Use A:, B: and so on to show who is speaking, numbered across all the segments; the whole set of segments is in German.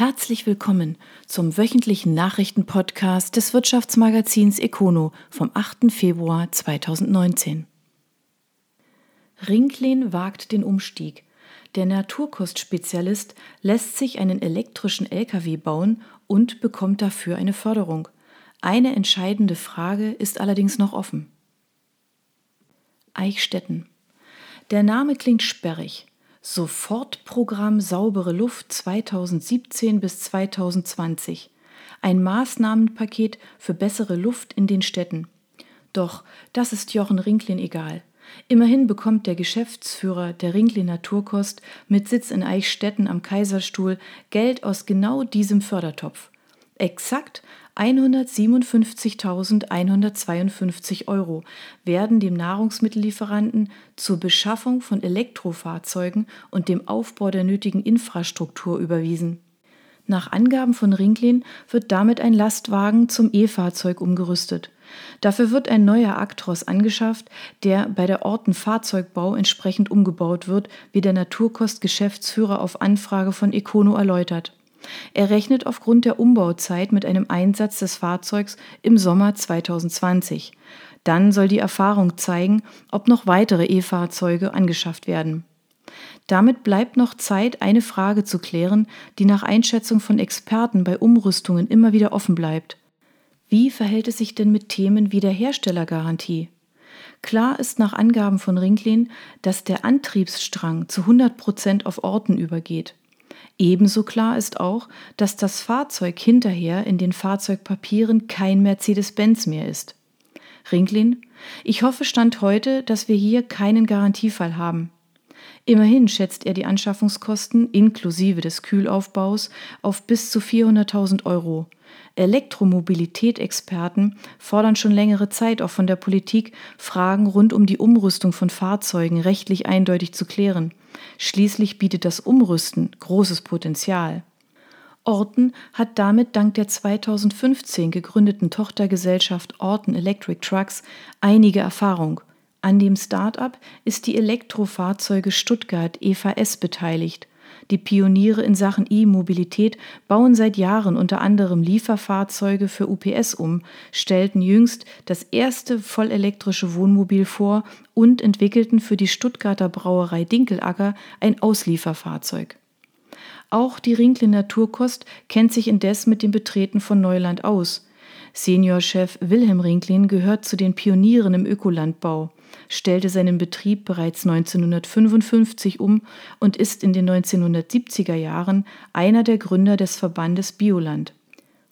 A: Herzlich willkommen zum wöchentlichen Nachrichtenpodcast des Wirtschaftsmagazins Econo vom 8. Februar 2019. Rinklin wagt den Umstieg. Der Naturkostspezialist lässt sich einen elektrischen LKW bauen und bekommt dafür eine Förderung. Eine entscheidende Frage ist allerdings noch offen. Eichstätten. Der Name klingt sperrig. Sofortprogramm Saubere Luft 2017 bis 2020. Ein Maßnahmenpaket für bessere Luft in den Städten. Doch das ist Jochen Rinklin egal. Immerhin bekommt der Geschäftsführer der Rinklin Naturkost mit Sitz in Eichstätten am Kaiserstuhl Geld aus genau diesem Fördertopf. Exakt 157.152 Euro werden dem Nahrungsmittellieferanten zur Beschaffung von Elektrofahrzeugen und dem Aufbau der nötigen Infrastruktur überwiesen. Nach Angaben von Rinklin wird damit ein Lastwagen zum E-Fahrzeug umgerüstet. Dafür wird ein neuer Actros angeschafft, der bei der Orten Fahrzeugbau entsprechend umgebaut wird, wie der Naturkost-Geschäftsführer auf Anfrage von Econo erläutert. Er rechnet aufgrund der Umbauzeit mit einem Einsatz des Fahrzeugs im Sommer 2020. Dann soll die Erfahrung zeigen, ob noch weitere E-Fahrzeuge angeschafft werden. Damit bleibt noch Zeit, eine Frage zu klären, die nach Einschätzung von Experten bei Umrüstungen immer wieder offen bleibt. Wie verhält es sich denn mit Themen wie der Herstellergarantie? Klar ist nach Angaben von Rinklin, dass der Antriebsstrang zu 100 Prozent auf Orten übergeht. Ebenso klar ist auch, dass das Fahrzeug hinterher in den Fahrzeugpapieren kein Mercedes-Benz mehr ist. Rinklin, ich hoffe Stand heute, dass wir hier keinen Garantiefall haben. Immerhin schätzt er die Anschaffungskosten inklusive des Kühlaufbaus auf bis zu 400.000 Euro. Elektromobilität-Experten fordern schon längere Zeit auch von der Politik, Fragen rund um die Umrüstung von Fahrzeugen rechtlich eindeutig zu klären. Schließlich bietet das Umrüsten großes Potenzial. Orten hat damit dank der 2015 gegründeten Tochtergesellschaft Orton Electric Trucks einige Erfahrung. An dem Start-up ist die Elektrofahrzeuge Stuttgart EVS beteiligt. Die Pioniere in Sachen E-Mobilität bauen seit Jahren unter anderem Lieferfahrzeuge für UPS um, stellten jüngst das erste vollelektrische Wohnmobil vor und entwickelten für die Stuttgarter Brauerei Dinkelacker ein Auslieferfahrzeug. Auch die Rinkle Naturkost kennt sich indes mit dem Betreten von Neuland aus. Seniorchef Wilhelm Rinklin gehört zu den Pionieren im Ökolandbau, stellte seinen Betrieb bereits 1955 um und ist in den 1970er Jahren einer der Gründer des Verbandes Bioland.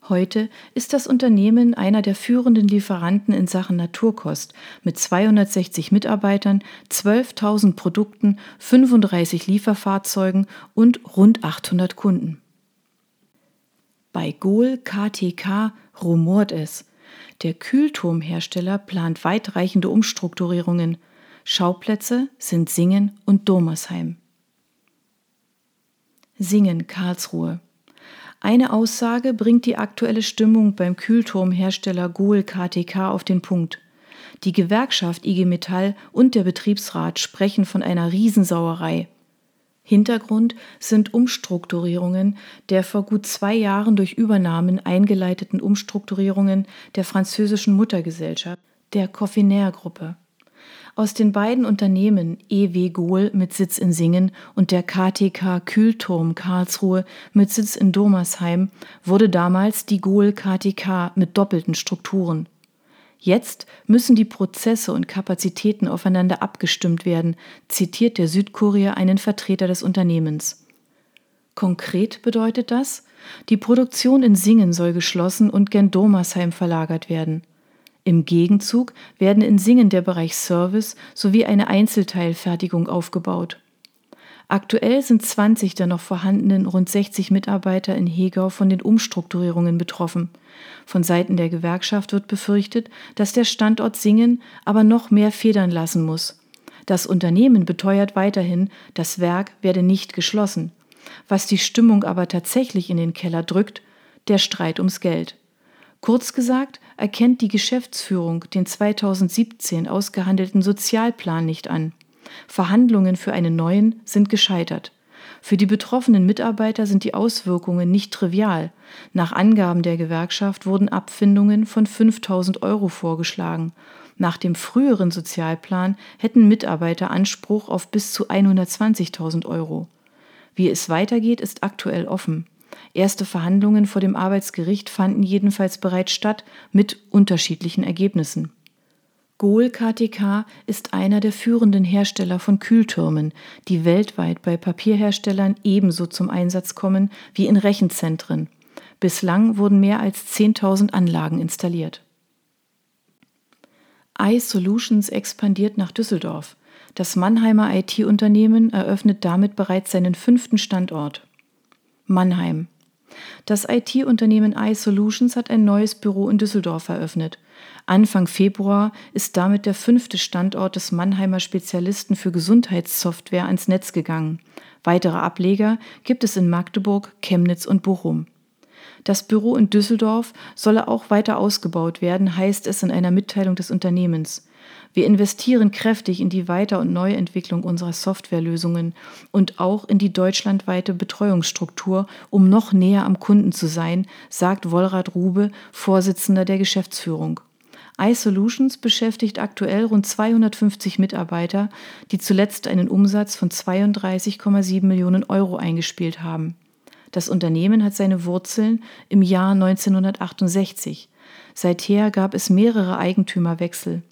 A: Heute ist das Unternehmen einer der führenden Lieferanten in Sachen Naturkost mit 260 Mitarbeitern, 12.000 Produkten, 35 Lieferfahrzeugen und rund 800 Kunden. Bei Gohl KTK rumort es. Der Kühlturmhersteller plant weitreichende Umstrukturierungen. Schauplätze sind Singen und Domersheim. Singen Karlsruhe. Eine Aussage bringt die aktuelle Stimmung beim Kühlturmhersteller Gohl KTK auf den Punkt. Die Gewerkschaft IG Metall und der Betriebsrat sprechen von einer Riesensauerei. Hintergrund sind Umstrukturierungen der vor gut zwei Jahren durch Übernahmen eingeleiteten Umstrukturierungen der französischen Muttergesellschaft, der Coffinair-Gruppe. Aus den beiden Unternehmen EW Gohl mit Sitz in Singen und der KTK Kühlturm Karlsruhe mit Sitz in Domersheim wurde damals die Gohl KTK mit doppelten Strukturen. Jetzt müssen die Prozesse und Kapazitäten aufeinander abgestimmt werden, zitiert der Südkurier einen Vertreter des Unternehmens. Konkret bedeutet das, die Produktion in Singen soll geschlossen und gen Domersheim verlagert werden. Im Gegenzug werden in Singen der Bereich Service sowie eine Einzelteilfertigung aufgebaut. Aktuell sind 20 der noch vorhandenen rund 60 Mitarbeiter in Hegau von den Umstrukturierungen betroffen. Von Seiten der Gewerkschaft wird befürchtet, dass der Standort Singen aber noch mehr federn lassen muss. Das Unternehmen beteuert weiterhin, das Werk werde nicht geschlossen. Was die Stimmung aber tatsächlich in den Keller drückt, der Streit ums Geld. Kurz gesagt, erkennt die Geschäftsführung den 2017 ausgehandelten Sozialplan nicht an. Verhandlungen für einen neuen sind gescheitert. Für die betroffenen Mitarbeiter sind die Auswirkungen nicht trivial. Nach Angaben der Gewerkschaft wurden Abfindungen von 5000 Euro vorgeschlagen. Nach dem früheren Sozialplan hätten Mitarbeiter Anspruch auf bis zu 120.000 Euro. Wie es weitergeht, ist aktuell offen. Erste Verhandlungen vor dem Arbeitsgericht fanden jedenfalls bereits statt mit unterschiedlichen Ergebnissen. Gohl KTK ist einer der führenden Hersteller von Kühltürmen, die weltweit bei Papierherstellern ebenso zum Einsatz kommen wie in Rechenzentren. Bislang wurden mehr als 10.000 Anlagen installiert. iSolutions expandiert nach Düsseldorf. Das Mannheimer IT-Unternehmen eröffnet damit bereits seinen fünften Standort. Mannheim. Das IT-Unternehmen iSolutions hat ein neues Büro in Düsseldorf eröffnet. Anfang Februar ist damit der fünfte Standort des Mannheimer Spezialisten für Gesundheitssoftware ans Netz gegangen. Weitere Ableger gibt es in Magdeburg, Chemnitz und Bochum. Das Büro in Düsseldorf solle auch weiter ausgebaut werden, heißt es in einer Mitteilung des Unternehmens. Wir investieren kräftig in die Weiter- und Neuentwicklung unserer Softwarelösungen und auch in die deutschlandweite Betreuungsstruktur, um noch näher am Kunden zu sein, sagt Wolrad Rube, Vorsitzender der Geschäftsführung iSolutions beschäftigt aktuell rund 250 Mitarbeiter, die zuletzt einen Umsatz von 32,7 Millionen Euro eingespielt haben. Das Unternehmen hat seine Wurzeln im Jahr 1968. Seither gab es mehrere Eigentümerwechsel.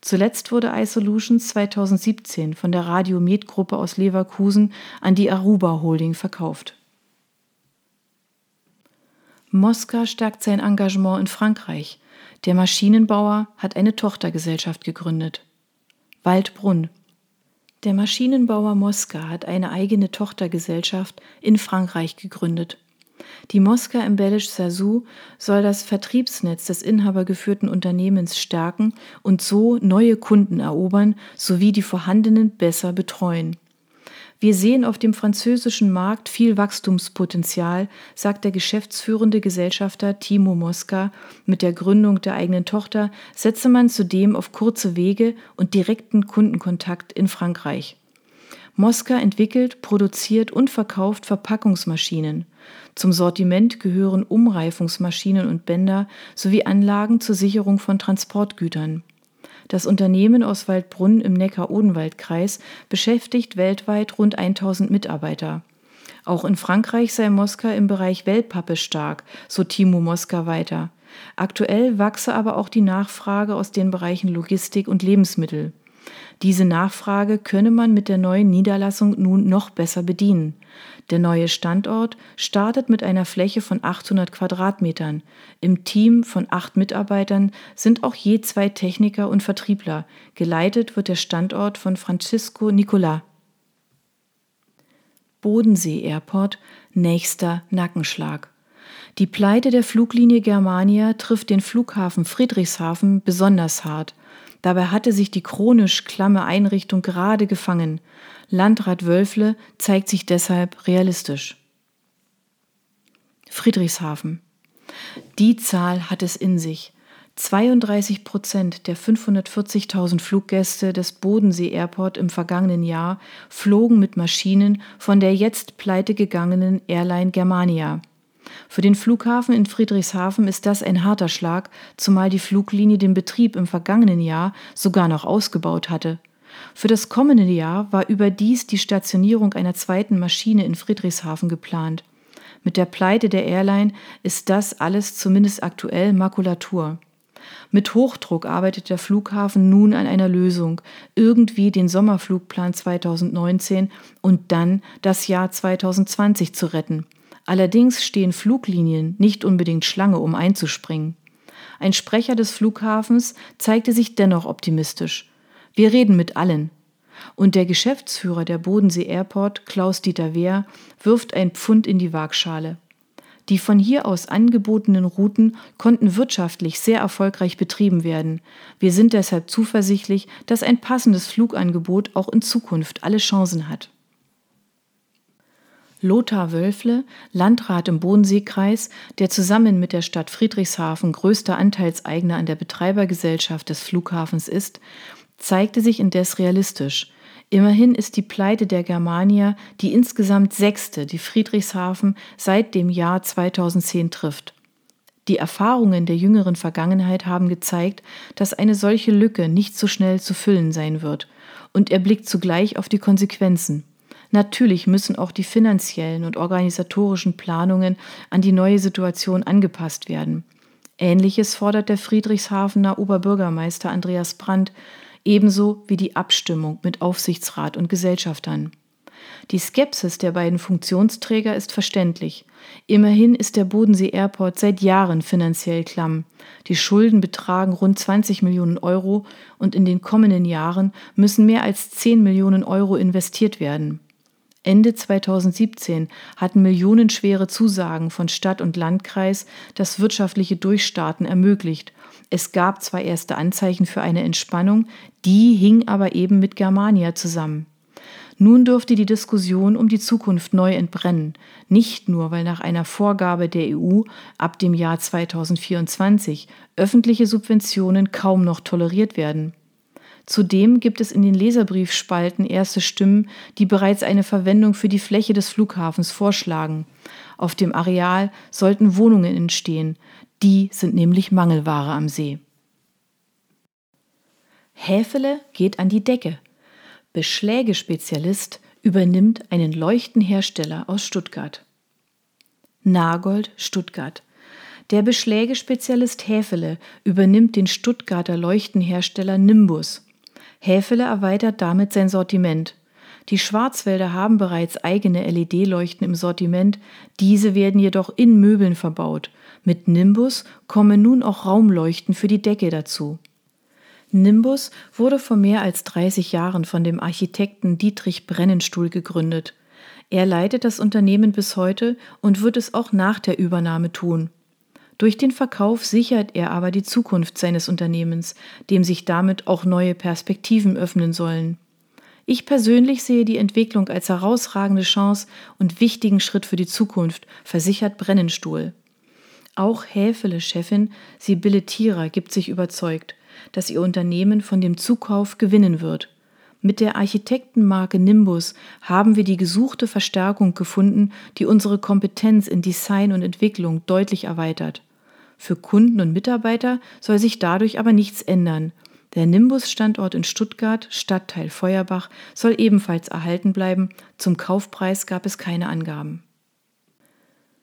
A: Zuletzt wurde iSolutions 2017 von der Radiomed-Gruppe aus Leverkusen an die Aruba Holding verkauft. Mosca stärkt sein Engagement in Frankreich. Der Maschinenbauer hat eine Tochtergesellschaft gegründet. Waldbrunn. Der Maschinenbauer Mosca hat eine eigene Tochtergesellschaft in Frankreich gegründet. Die Mosca Embellish Sazou soll das Vertriebsnetz des inhabergeführten Unternehmens stärken und so neue Kunden erobern sowie die vorhandenen besser betreuen. Wir sehen auf dem französischen Markt viel Wachstumspotenzial, sagt der geschäftsführende Gesellschafter Timo Mosca. Mit der Gründung der eigenen Tochter setze man zudem auf kurze Wege und direkten Kundenkontakt in Frankreich. Mosca entwickelt, produziert und verkauft Verpackungsmaschinen. Zum Sortiment gehören Umreifungsmaschinen und Bänder sowie Anlagen zur Sicherung von Transportgütern. Das Unternehmen aus Waldbrunn im Neckar-Odenwald-Kreis beschäftigt weltweit rund 1000 Mitarbeiter. Auch in Frankreich sei Mosca im Bereich Wellpappe stark, so Timo Mosca weiter. Aktuell wachse aber auch die Nachfrage aus den Bereichen Logistik und Lebensmittel. Diese Nachfrage könne man mit der neuen Niederlassung nun noch besser bedienen. Der neue Standort startet mit einer Fläche von 800 Quadratmetern. Im Team von acht Mitarbeitern sind auch je zwei Techniker und Vertriebler. Geleitet wird der Standort von Francisco Nicolas. Bodensee Airport, nächster Nackenschlag. Die Pleite der Fluglinie Germania trifft den Flughafen Friedrichshafen besonders hart. Dabei hatte sich die chronisch klamme Einrichtung gerade gefangen. Landrat Wölfle zeigt sich deshalb realistisch. Friedrichshafen. Die Zahl hat es in sich. 32 Prozent der 540.000 Fluggäste des Bodensee Airport im vergangenen Jahr flogen mit Maschinen von der jetzt pleitegegangenen Airline Germania. Für den Flughafen in Friedrichshafen ist das ein harter Schlag, zumal die Fluglinie den Betrieb im vergangenen Jahr sogar noch ausgebaut hatte. Für das kommende Jahr war überdies die Stationierung einer zweiten Maschine in Friedrichshafen geplant. Mit der Pleite der Airline ist das alles zumindest aktuell Makulatur. Mit Hochdruck arbeitet der Flughafen nun an einer Lösung, irgendwie den Sommerflugplan 2019 und dann das Jahr 2020 zu retten. Allerdings stehen Fluglinien nicht unbedingt Schlange, um einzuspringen. Ein Sprecher des Flughafens zeigte sich dennoch optimistisch. Wir reden mit allen. Und der Geschäftsführer der Bodensee Airport, Klaus-Dieter Wehr, wirft ein Pfund in die Waagschale. Die von hier aus angebotenen Routen konnten wirtschaftlich sehr erfolgreich betrieben werden. Wir sind deshalb zuversichtlich, dass ein passendes Flugangebot auch in Zukunft alle Chancen hat. Lothar Wölfle, Landrat im Bodenseekreis, der zusammen mit der Stadt Friedrichshafen größter Anteilseigner an der Betreibergesellschaft des Flughafens ist, zeigte sich indes realistisch. Immerhin ist die Pleite der Germania die insgesamt sechste, die Friedrichshafen seit dem Jahr 2010 trifft. Die Erfahrungen der jüngeren Vergangenheit haben gezeigt, dass eine solche Lücke nicht so schnell zu füllen sein wird, und er blickt zugleich auf die Konsequenzen. Natürlich müssen auch die finanziellen und organisatorischen Planungen an die neue Situation angepasst werden. Ähnliches fordert der Friedrichshafener Oberbürgermeister Andreas Brandt, ebenso wie die Abstimmung mit Aufsichtsrat und Gesellschaftern. Die Skepsis der beiden Funktionsträger ist verständlich. Immerhin ist der Bodensee Airport seit Jahren finanziell klamm. Die Schulden betragen rund 20 Millionen Euro und in den kommenden Jahren müssen mehr als 10 Millionen Euro investiert werden. Ende 2017 hatten millionenschwere Zusagen von Stadt und Landkreis das wirtschaftliche Durchstarten ermöglicht. Es gab zwar erste Anzeichen für eine Entspannung, die hing aber eben mit Germania zusammen. Nun dürfte die Diskussion um die Zukunft neu entbrennen, nicht nur weil nach einer Vorgabe der EU ab dem Jahr 2024 öffentliche Subventionen kaum noch toleriert werden. Zudem gibt es in den Leserbriefspalten erste Stimmen, die bereits eine Verwendung für die Fläche des Flughafens vorschlagen. Auf dem Areal sollten Wohnungen entstehen, die sind nämlich Mangelware am See. Häfele geht an die Decke. Beschlägespezialist übernimmt einen Leuchtenhersteller aus Stuttgart. Nagold, Stuttgart. Der Beschlägespezialist Häfele übernimmt den Stuttgarter Leuchtenhersteller Nimbus. Häfele erweitert damit sein Sortiment. Die Schwarzwälder haben bereits eigene LED-Leuchten im Sortiment, diese werden jedoch in Möbeln verbaut. Mit Nimbus kommen nun auch Raumleuchten für die Decke dazu. Nimbus wurde vor mehr als 30 Jahren von dem Architekten Dietrich Brennenstuhl gegründet. Er leitet das Unternehmen bis heute und wird es auch nach der Übernahme tun. Durch den Verkauf sichert er aber die Zukunft seines Unternehmens, dem sich damit auch neue Perspektiven öffnen sollen. Ich persönlich sehe die Entwicklung als herausragende Chance und wichtigen Schritt für die Zukunft, versichert Brennenstuhl. Auch Häfele-Chefin Sibylle Thierer gibt sich überzeugt, dass ihr Unternehmen von dem Zukauf gewinnen wird. Mit der Architektenmarke Nimbus haben wir die gesuchte Verstärkung gefunden, die unsere Kompetenz in Design und Entwicklung deutlich erweitert. Für Kunden und Mitarbeiter soll sich dadurch aber nichts ändern. Der Nimbus-Standort in Stuttgart, Stadtteil Feuerbach, soll ebenfalls erhalten bleiben. Zum Kaufpreis gab es keine Angaben.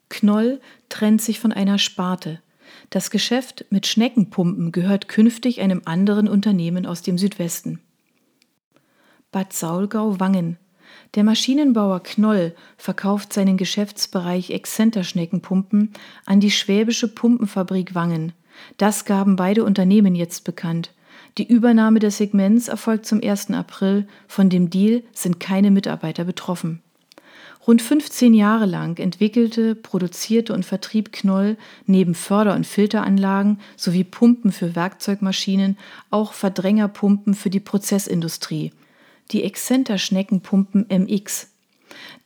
A: Knoll trennt sich von einer Sparte. Das Geschäft mit Schneckenpumpen gehört künftig einem anderen Unternehmen aus dem Südwesten. Bad Saulgau-Wangen der Maschinenbauer Knoll verkauft seinen Geschäftsbereich Exzenterschneckenpumpen an die Schwäbische Pumpenfabrik Wangen. Das gaben beide Unternehmen jetzt bekannt. Die Übernahme des Segments erfolgt zum 1. April. Von dem Deal sind keine Mitarbeiter betroffen. Rund 15 Jahre lang entwickelte, produzierte und vertrieb Knoll neben Förder- und Filteranlagen sowie Pumpen für Werkzeugmaschinen auch Verdrängerpumpen für die Prozessindustrie – die Exzenter-Schneckenpumpen MX.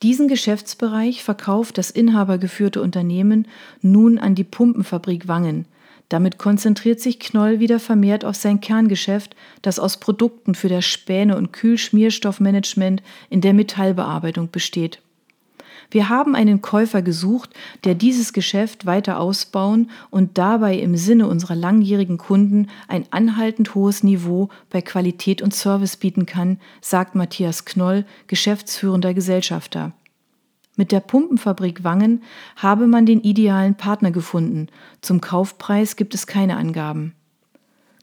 A: Diesen Geschäftsbereich verkauft das inhabergeführte Unternehmen nun an die Pumpenfabrik Wangen. Damit konzentriert sich Knoll wieder vermehrt auf sein Kerngeschäft, das aus Produkten für das Späne- und Kühlschmierstoffmanagement in der Metallbearbeitung besteht. Wir haben einen Käufer gesucht, der dieses Geschäft weiter ausbauen und dabei im Sinne unserer langjährigen Kunden ein anhaltend hohes Niveau bei Qualität und Service bieten kann, sagt Matthias Knoll, geschäftsführender Gesellschafter. Mit der Pumpenfabrik Wangen habe man den idealen Partner gefunden. Zum Kaufpreis gibt es keine Angaben.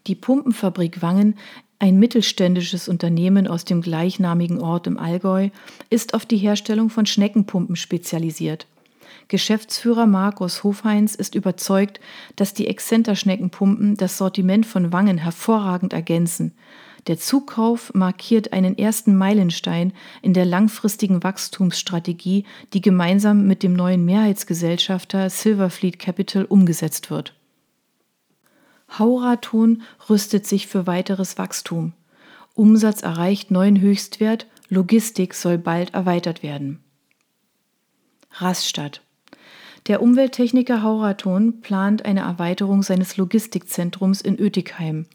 A: Die Pumpenfabrik Wangen ein mittelständisches Unternehmen aus dem gleichnamigen Ort im Allgäu ist auf die Herstellung von Schneckenpumpen spezialisiert. Geschäftsführer Markus Hofheinz ist überzeugt, dass die Exzenter-Schneckenpumpen das Sortiment von Wangen hervorragend ergänzen. Der Zukauf markiert einen ersten Meilenstein in der langfristigen Wachstumsstrategie, die gemeinsam mit dem neuen Mehrheitsgesellschafter Silverfleet Capital umgesetzt wird. Hauraton rüstet sich für weiteres Wachstum. Umsatz erreicht neuen Höchstwert, Logistik soll bald erweitert werden. Rastatt. Der Umwelttechniker Hauraton plant eine Erweiterung seines Logistikzentrums in Oetikheim.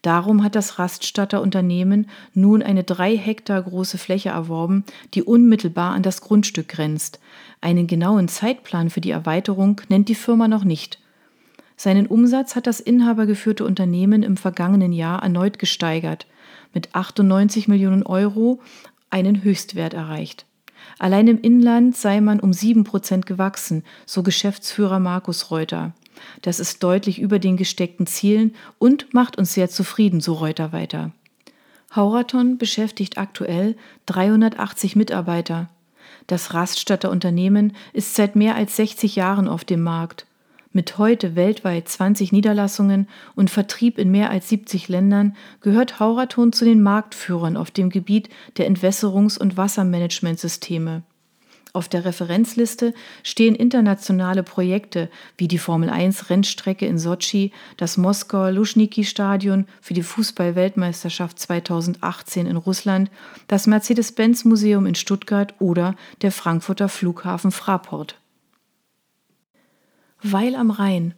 A: Darum hat das Raststatter Unternehmen nun eine drei Hektar große Fläche erworben, die unmittelbar an das Grundstück grenzt. Einen genauen Zeitplan für die Erweiterung nennt die Firma noch nicht. Seinen Umsatz hat das inhabergeführte Unternehmen im vergangenen Jahr erneut gesteigert, mit 98 Millionen Euro einen Höchstwert erreicht. Allein im Inland sei man um sieben Prozent gewachsen, so Geschäftsführer Markus Reuter. Das ist deutlich über den gesteckten Zielen und macht uns sehr zufrieden, so Reuter weiter. Hauraton beschäftigt aktuell 380 Mitarbeiter. Das Raststatter Unternehmen ist seit mehr als 60 Jahren auf dem Markt. Mit heute weltweit 20 Niederlassungen und Vertrieb in mehr als 70 Ländern gehört Hauraton zu den Marktführern auf dem Gebiet der Entwässerungs- und Wassermanagementsysteme. Auf der Referenzliste stehen internationale Projekte wie die Formel 1 Rennstrecke in Sotschi, das Moskauer Luschniki-Stadion für die Fußball-Weltmeisterschaft 2018 in Russland, das Mercedes-Benz-Museum in Stuttgart oder der Frankfurter Flughafen Fraport. Weil am Rhein.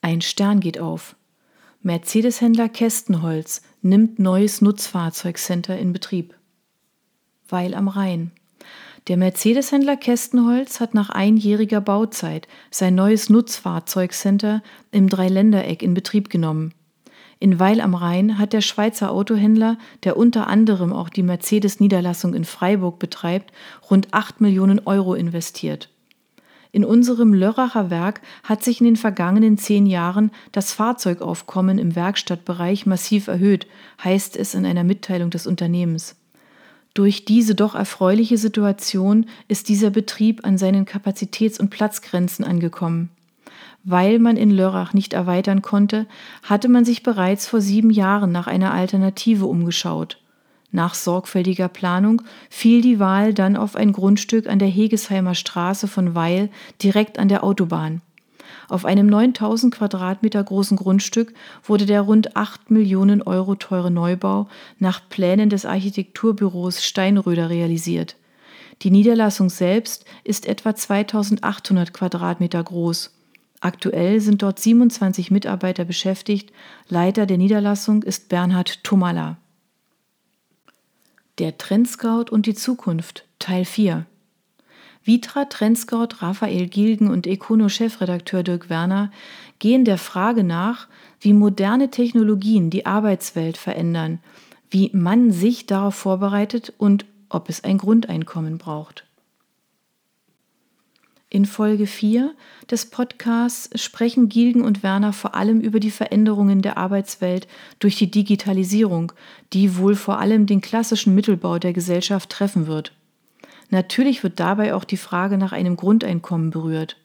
A: Ein Stern geht auf. Mercedes-Händler Kästenholz nimmt neues Nutzfahrzeugcenter in Betrieb. Weil am Rhein. Der Mercedes-Händler Kästenholz hat nach einjähriger Bauzeit sein neues Nutzfahrzeugcenter im Dreiländereck in Betrieb genommen. In Weil am Rhein hat der Schweizer Autohändler, der unter anderem auch die Mercedes-Niederlassung in Freiburg betreibt, rund 8 Millionen Euro investiert. In unserem Lörracher Werk hat sich in den vergangenen zehn Jahren das Fahrzeugaufkommen im Werkstattbereich massiv erhöht, heißt es in einer Mitteilung des Unternehmens. Durch diese doch erfreuliche Situation ist dieser Betrieb an seinen Kapazitäts- und Platzgrenzen angekommen. Weil man in Lörrach nicht erweitern konnte, hatte man sich bereits vor sieben Jahren nach einer Alternative umgeschaut. Nach sorgfältiger Planung fiel die Wahl dann auf ein Grundstück an der Hegesheimer Straße von Weil direkt an der Autobahn. Auf einem 9000 Quadratmeter großen Grundstück wurde der rund 8 Millionen Euro teure Neubau nach Plänen des Architekturbüros Steinröder realisiert. Die Niederlassung selbst ist etwa 2800 Quadratmeter groß. Aktuell sind dort 27 Mitarbeiter beschäftigt. Leiter der Niederlassung ist Bernhard Tumala. Der Trendscout und die Zukunft Teil 4 Vitra, Trendscout, Raphael Gilgen und Econo-Chefredakteur Dirk Werner gehen der Frage nach, wie moderne Technologien die Arbeitswelt verändern, wie man sich darauf vorbereitet und ob es ein Grundeinkommen braucht. In Folge 4 des Podcasts sprechen Gilgen und Werner vor allem über die Veränderungen der Arbeitswelt durch die Digitalisierung, die wohl vor allem den klassischen Mittelbau der Gesellschaft treffen wird. Natürlich wird dabei auch die Frage nach einem Grundeinkommen berührt.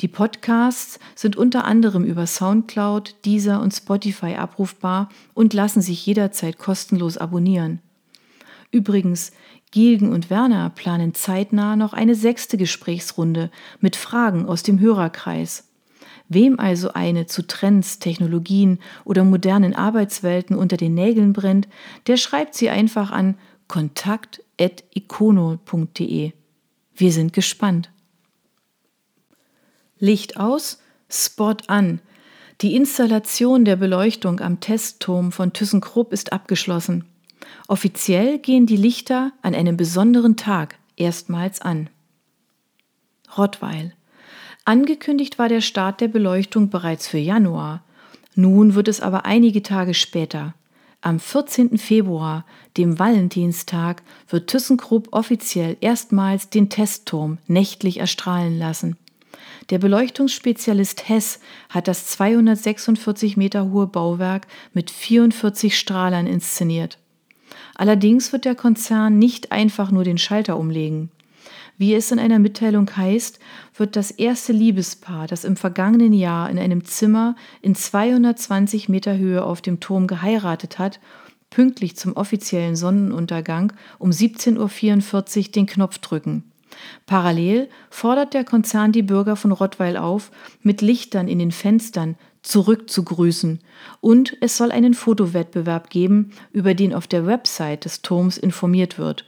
A: Die Podcasts sind unter anderem über SoundCloud, Deezer und Spotify abrufbar und lassen sich jederzeit kostenlos abonnieren. Übrigens, Gilgen und Werner planen zeitnah noch eine sechste Gesprächsrunde mit Fragen aus dem Hörerkreis. Wem also eine zu Trends, Technologien oder modernen Arbeitswelten unter den Nägeln brennt, der schreibt sie einfach an kontakt.icono.de. Wir sind gespannt. Licht aus, Spot an. Die Installation der Beleuchtung am Testturm von ThyssenKrupp ist abgeschlossen. Offiziell gehen die Lichter an einem besonderen Tag erstmals an. Rottweil. Angekündigt war der Start der Beleuchtung bereits für Januar. Nun wird es aber einige Tage später. Am 14. Februar, dem Valentinstag, wird ThyssenKrupp offiziell erstmals den Testturm nächtlich erstrahlen lassen. Der Beleuchtungsspezialist Hess hat das 246 Meter hohe Bauwerk mit 44 Strahlern inszeniert. Allerdings wird der Konzern nicht einfach nur den Schalter umlegen. Wie es in einer Mitteilung heißt, wird das erste Liebespaar, das im vergangenen Jahr in einem Zimmer in 220 Meter Höhe auf dem Turm geheiratet hat, pünktlich zum offiziellen Sonnenuntergang um 17.44 Uhr den Knopf drücken. Parallel fordert der Konzern die Bürger von Rottweil auf, mit Lichtern in den Fenstern zurückzugrüßen und es soll einen Fotowettbewerb geben, über den auf der Website des Turms informiert wird.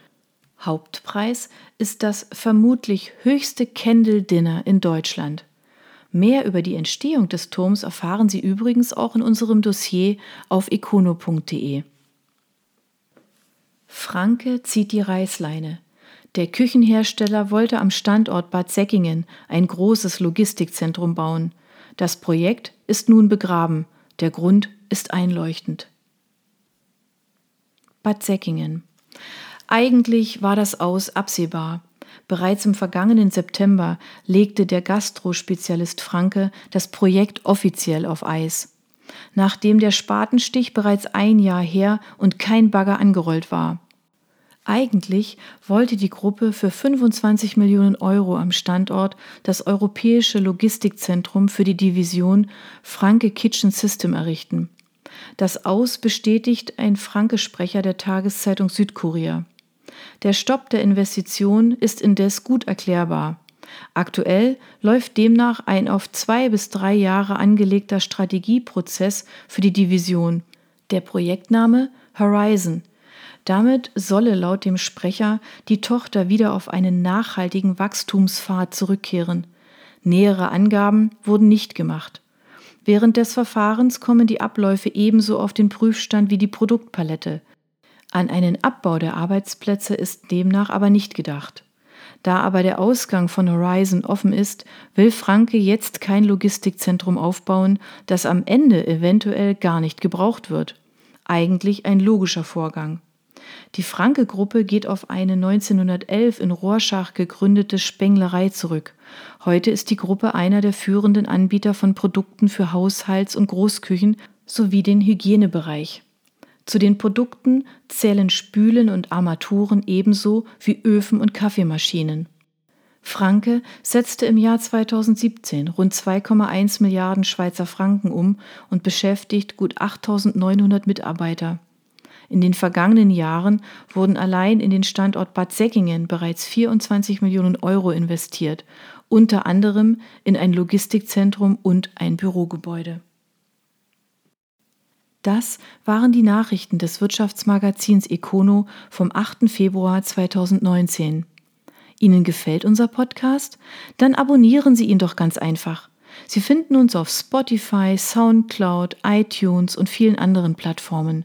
A: Hauptpreis ist das vermutlich höchste Candle Dinner in Deutschland. Mehr über die Entstehung des Turms erfahren Sie übrigens auch in unserem Dossier auf econo.de. Franke zieht die Reißleine. Der Küchenhersteller wollte am Standort Bad Säckingen ein großes Logistikzentrum bauen. Das Projekt ist nun begraben. Der Grund ist einleuchtend. Bad Säckingen. Eigentlich war das Aus absehbar. Bereits im vergangenen September legte der Gastrospezialist Franke das Projekt offiziell auf Eis. Nachdem der Spatenstich bereits ein Jahr her und kein Bagger angerollt war. Eigentlich wollte die Gruppe für 25 Millionen Euro am Standort das europäische Logistikzentrum für die Division Franke Kitchen System errichten. Das Aus bestätigt ein Franke-Sprecher der Tageszeitung Südkorea. Der Stopp der Investition ist indes gut erklärbar. Aktuell läuft demnach ein auf zwei bis drei Jahre angelegter Strategieprozess für die Division. Der Projektname Horizon. Damit solle laut dem Sprecher die Tochter wieder auf einen nachhaltigen Wachstumspfad zurückkehren. Nähere Angaben wurden nicht gemacht. Während des Verfahrens kommen die Abläufe ebenso auf den Prüfstand wie die Produktpalette. An einen Abbau der Arbeitsplätze ist demnach aber nicht gedacht. Da aber der Ausgang von Horizon offen ist, will Franke jetzt kein Logistikzentrum aufbauen, das am Ende eventuell gar nicht gebraucht wird. Eigentlich ein logischer Vorgang. Die Franke-Gruppe geht auf eine 1911 in Rorschach gegründete Spenglerei zurück. Heute ist die Gruppe einer der führenden Anbieter von Produkten für Haushalts- und Großküchen sowie den Hygienebereich. Zu den Produkten zählen Spülen und Armaturen ebenso wie Öfen und Kaffeemaschinen. Franke setzte im Jahr 2017 rund 2,1 Milliarden Schweizer Franken um und beschäftigt gut 8900 Mitarbeiter. In den vergangenen Jahren wurden allein in den Standort Bad Säckingen bereits 24 Millionen Euro investiert, unter anderem in ein Logistikzentrum und ein Bürogebäude. Das waren die Nachrichten des Wirtschaftsmagazins Econo vom 8. Februar 2019. Ihnen gefällt unser Podcast? Dann abonnieren Sie ihn doch ganz einfach. Sie finden uns auf Spotify, SoundCloud, iTunes und vielen anderen Plattformen.